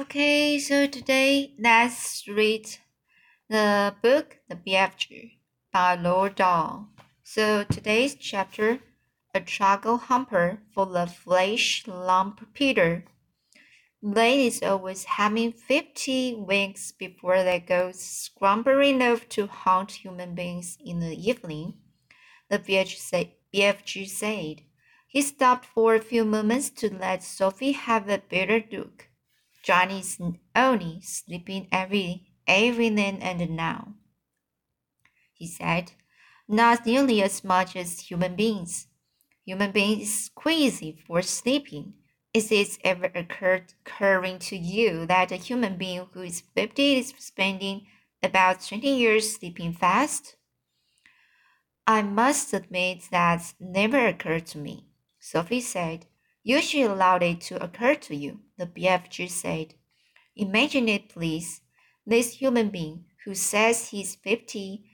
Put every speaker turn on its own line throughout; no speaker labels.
Okay, so today let's read the book The BFG by Roald Dahl. So today's chapter, A Trogglehumper for the Fleshlumpeater. Blade is always having fifty winks before they go scrambling off to hunt human beings in the evening, the BFG said. He stopped for a few moments to let Sophie have a better look. Johnny's only sleeping every every then and now. He said, not nearly as much as human beings. Human beings crazy for sleeping. Is it ever occurred occurring to you that a human being who is fifty is spending about twenty years sleeping fast? I must admit that never occurred to me, Sophie said. You should allow it to occur to you, the BFG said. Imagine it, please. This human being who says he's 50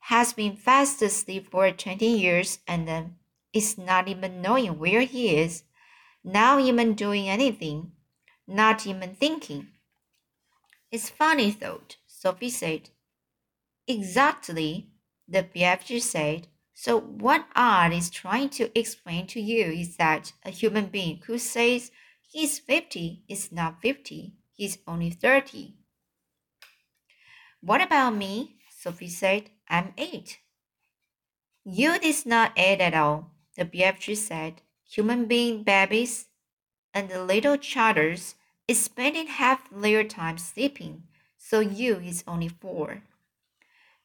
has been fast asleep for 20 years and then is not even knowing where he is, not even doing anything, not even thinking. It's funny thought, Sophie said. Exactly, the BFG said. So, what Art is trying to explain to you is that a human being who says he's 50 is not 50, he's only 30. What about me? Sophie said. I'm 8. You is not 8 at all, the BFG said. Human being babies and the little chatters is spending half their time sleeping, so you is only 4.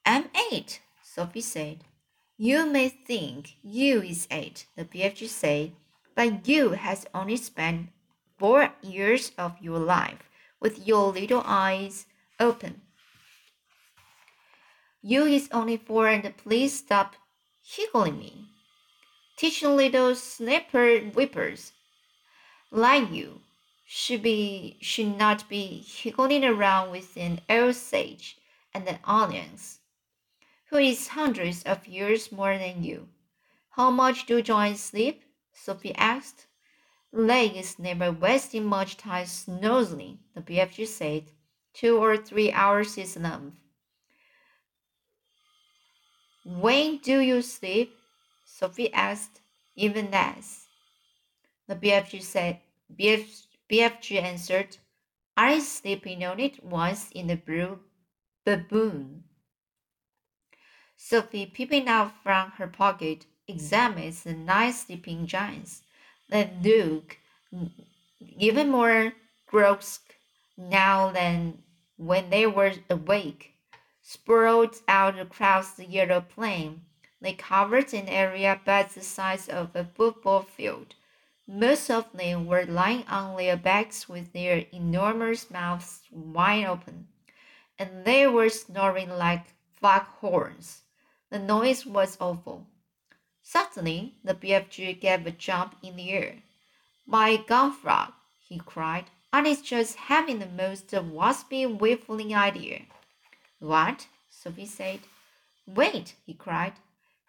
I'm 8, Sophie said. You may think you is eight, the BFG said, but you has only spent four years of your life with your little eyes open. You is only four and please stop higgling me. Teaching little snapper whippers like you should be should not be higgling around with an Osage and an onions who is hundreds of years more than you. How much do giants sleep? Sophie asked. Leg is never wasting much time snoozing, the BFG said. Two or three hours is enough. When do you sleep? Sophie asked. Even less. The BFG said. BF, BFG answered. I sleep in on it once in the blue baboon. Sophie, peeping out from her pocket, examines the nice sleeping giants. They mm. look even more grotesque now than when they were awake. Sprawled out across the yellow plain, they covered an area about the size of a football field. Most of them were lying on their backs with their enormous mouths wide open, and they were snoring like foghorns. The noise was awful. Suddenly, the BFG gave a jump in the air. My gun frog, he cried. I is just having the most waspy, whiffling idea. What? Sophie said. Wait, he cried.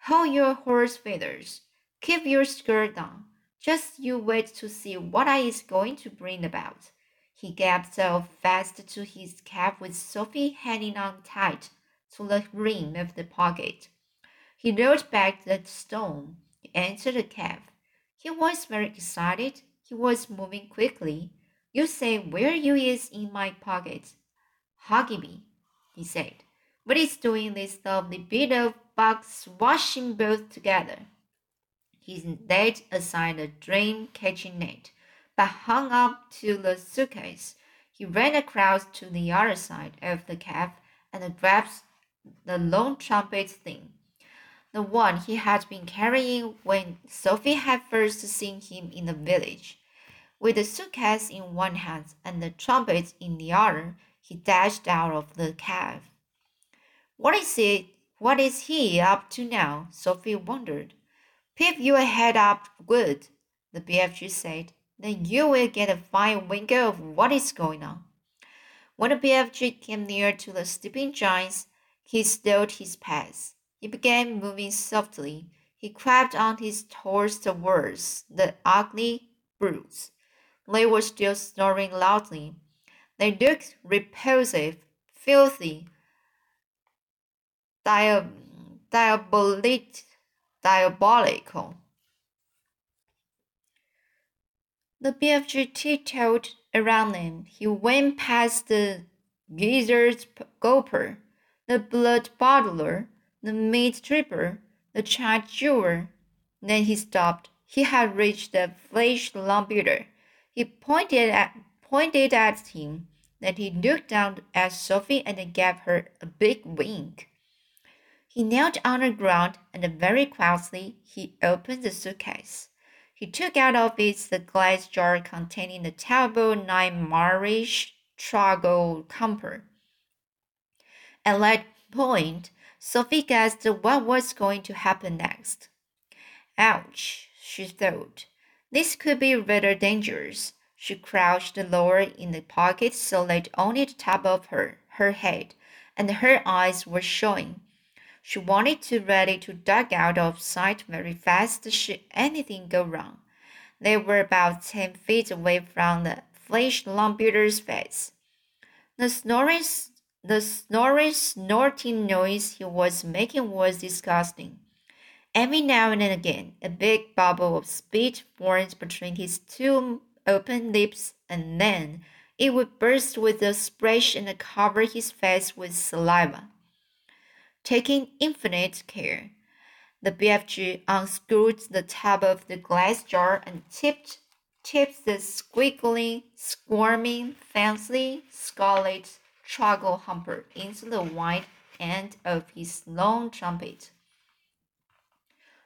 Hold your horse feathers. Keep your skirt down. Just you wait to see what I is going to bring about. He gave so fast to his cap with Sophie hanging on tight to the rim of the pocket. He rolled back the stone. Entered the cave. He was very excited. He was moving quickly. You say where you is in my pocket. Huggy he said. But he's doing this lovely bit of bugs washing both together. He laid aside the dream catching net, but hung up to the suitcase. He ran across to the other side of the cave and grabbed the long trumpet thing the one he had been carrying when Sophie had first seen him in the village. With the suitcase in one hand and the trumpet in the other, he dashed out of the cave. What is it? What is he up to now? Sophie wondered. Peep your head up good, the BFG said. Then you will get a fine window of what is going on. When the BFG came near to the sleeping giants, he slowed his pace. He began moving softly. He crept on his toes towards the ugly brutes. They were still snoring loudly. They looked repulsive, filthy, diab- diabolic, diabolical. The BFG tiptoed around them. He went past the gizzard gulper, the blood bottler, the meat dripper, the child chewer. Then he stopped. He had reached the Fleshlumpeater. He pointed at pointed at him. Then he looked down at Sophie and gave her a big wink. He knelt on the ground and very quietly he opened the suitcase. He took out of it the glass jar containing the terrible nightmarish Trogglehumper. At that point, Sophie guessed what was going to happen next. Ouch, she thought. This could be rather dangerous. She crouched lower in the pocket so that only the top of her, her head and her eyes were showing. She wanted to ready to duck out of sight very fast should anything go wrong. They were about ten feet away from the Fleshlumpeater's face. The snoring, the snoring, snorting noise he was making was disgusting. Every now and again, a big bubble of spit formed between his two open lips, and then it would burst with a splash and cover his face with saliva. Taking infinite care, the BFG unscrewed the top of the glass jar and tipped, tipped the squiggling, squirming, fancy scarlet trogglehumper into the wide end of his long trumpet.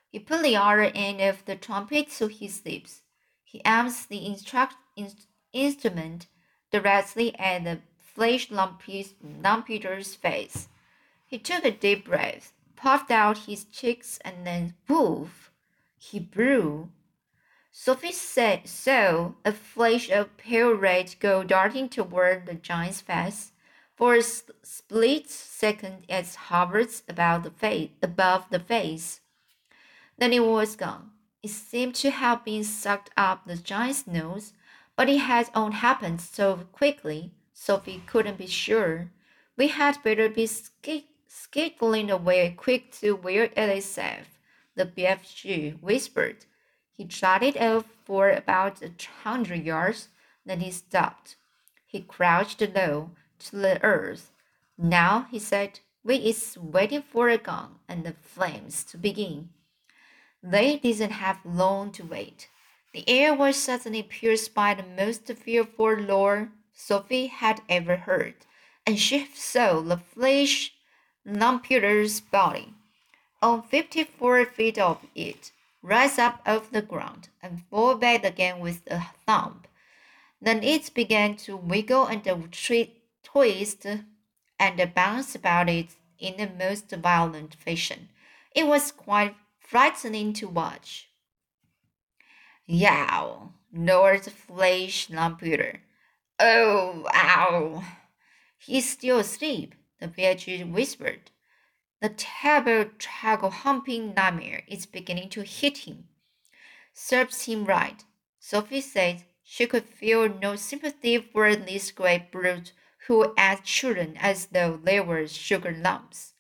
He put the other end of the trumpet to his lips. He aimed the instruct, in, instrument directly at the Fleshlumpeater's face. He took a deep breath, puffed out his cheeks, and then poof, he blew. Sophie said, saw a flash of pale red go darting toward the giant's face. For a split second, it hovered about the face, above the face. Then it was gone. It seemed to have been sucked up the giant's nose, but it had all happened so quickly, Sophie couldn't be sure. We had better be skittling away quick to where it is safe, the BFG whispered. He trotted off for about a hundred yards, then he stopped. He crouched low to the earth. Now, he said, we is waiting for a gun and the flames to begin. They didn't have long to wait. The air was suddenly pierced by the most fearful roar Sophie had ever heard, and she saw the flesh Lamputer's body, on fifty-four feet of it, rise up off the ground and fall back again with a thump. Then it began to wiggle and twist and bounce about it in the most violent fashion. It was quite frightening to watch. Yow, roared Fleshlumpeater. Oh, ow! He's still asleep the BFG whispered. The terrible trogglehumping nightmare is beginning to hit him. Serves him right. Sophie said she could feel no sympathy for this great brute who ate children as though they were sugar lumps.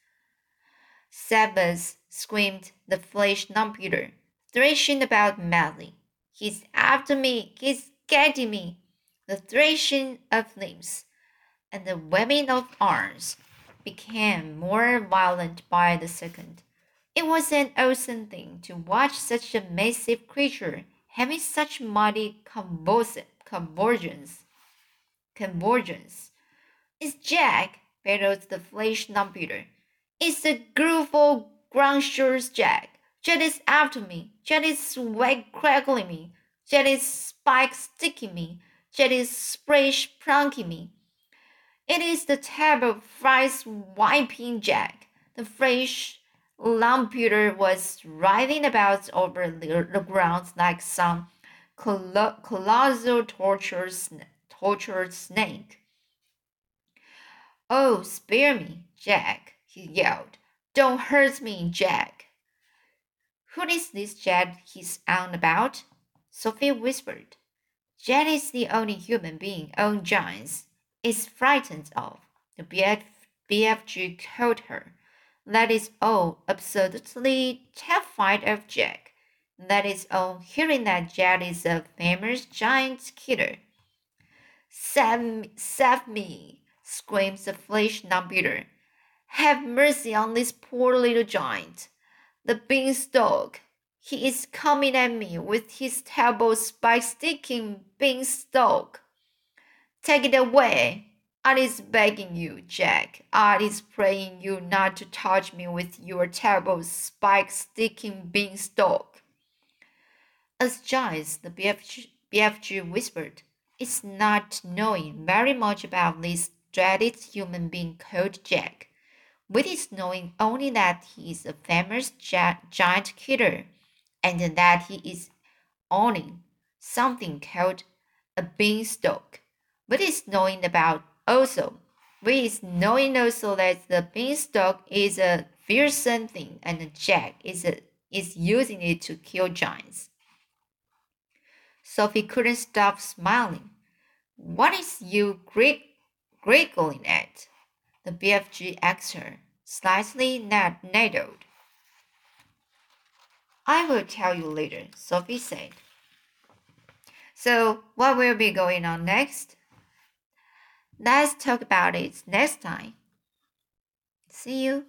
Sabbath screamed the Fleshlumpeater, thrashing about madly. He's after me! He's getting me! The thrashing of limbs and the waving of arms became more violent by the second. It was an awesome thing to watch such a massive creature having such mighty convulsions. Convergence. It's Jack, bellowed the Fleshlumpeater. It's the gruel groundshaws Jack. Jack is after me. Jack is swag crackling me. Jack is spike sticking me. Jack is splash plunking me. It is the terrible fries wiping jack. The fresh lamputer was writhing about over the, the ground like some colossal tortured, tortured snake. Oh, spare me, Jack, he yelled. Don't hurt me, Jack. Who is this Jack he's on about? Sophie whispered. Jack is the only human being on giants is frightened of. The BF, BFG told her. That is all. Absolutely terrified of Jack. That is all. Hearing that Jack is a famous giant killer. Save save me, screams the Fleshlumpeater. Have mercy on this poor little giant. The beanstalk. He is coming at me with his terrible spike sticking beanstalk. Take it away. I is begging you, Jack. I is praying you not to touch me with your terrible spike sticking beanstalk. As Giles, the BFG, BFG whispered, It's not knowing very much about this dreaded human being called Jack. With his knowing only that he is a famous giant killer and that he is owning something called a beanstalk. But it's knowing about also, but it's knowing also that the beanstalk is a fearsome thing and Jack is a, is using it to kill giants. Sophie couldn't stop smiling. What is you giggling at? The BFG actor, slightly nettled. I will tell you later, Sophie said. So, what will be going on next? Let's talk about it next time. See you.